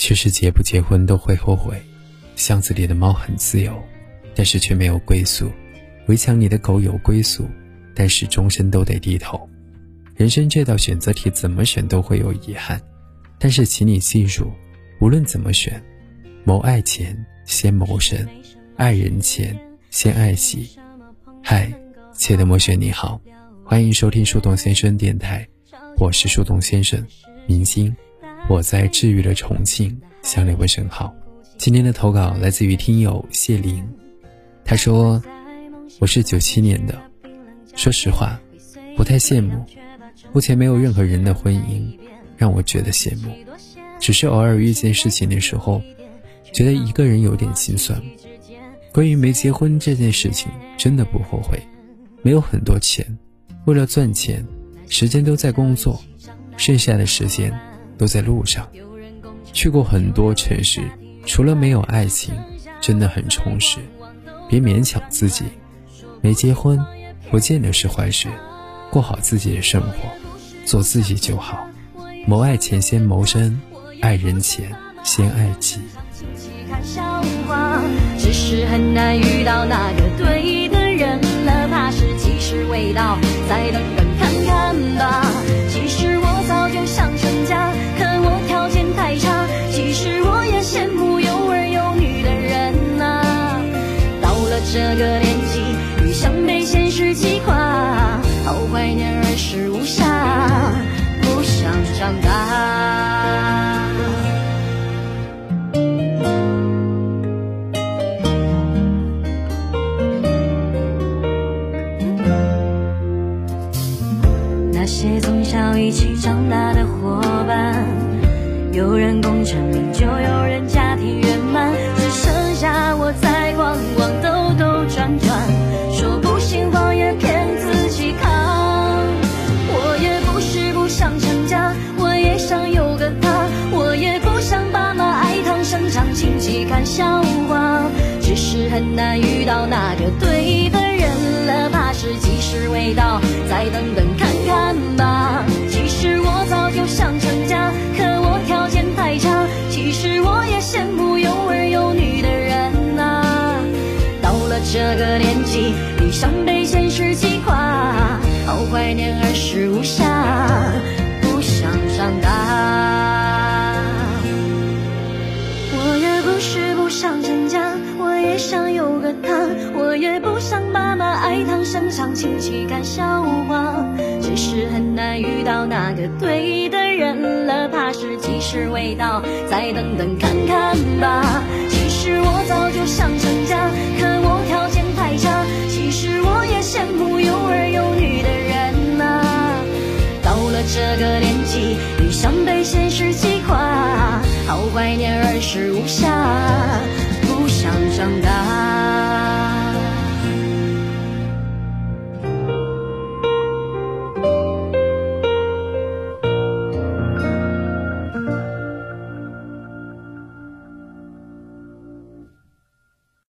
其实结不结婚都会后悔。巷子里的猫很自由，但是却没有归宿；围墙里的狗有归宿，但是终身都得低头。人生这道选择题怎么选都会有遗憾，但是请你记住，无论怎么选，谋爱前先谋生，爱人前先爱己。嗨，亲爱的莫雪你好，欢迎收听树洞先生电台，我是树洞先生，明星，我在治愈的重庆，向你问声好。今天的投稿来自于听友谢玲，他说：“我是九七年的，说实话，不太羡慕。目前没有任何人的婚姻让我觉得羡慕，只是偶尔遇见事情的时候，觉得一个人有点心酸。关于没结婚这件事情，真的不后悔。没有很多钱，为了赚钱，时间都在工作，剩下的时间都在路上，去过很多城市。”除了没有爱情，真的很充实。别勉强自己，没结婚不见得是坏事。过好自己的生活，做自己就好。谋爱前先谋生，爱人前先爱己。只是很难遇到那个对的人了，怕是及时未到，再等些从小一起长大的伙伴，有人功成名就，有人家庭圆满，只剩下我在逛逛。兜兜转转，说不信谎言骗自己扛。我也不是不想成家，我也想有个他。我也不想爸妈爱唐生长，亲戚看笑话。只是很难遇到那个对，味道，再等等看看吧。其实我早就想成家，可我条件太差。其实我也羡慕有儿有女的人呐。到了。这个年纪，愈想被现实击垮，好怀念儿时无暇，不想长大。我也不是不想成家，我也想有个他，我也不想爸妈爱唐生长，亲戚看笑话。只是很难遇到那个对的人了，怕是吉时未到，再等等看看吧。其实我早就想成家，可我条件太差。其实我也羡慕有儿有女的人呐。到了这个年纪，愈想被现实击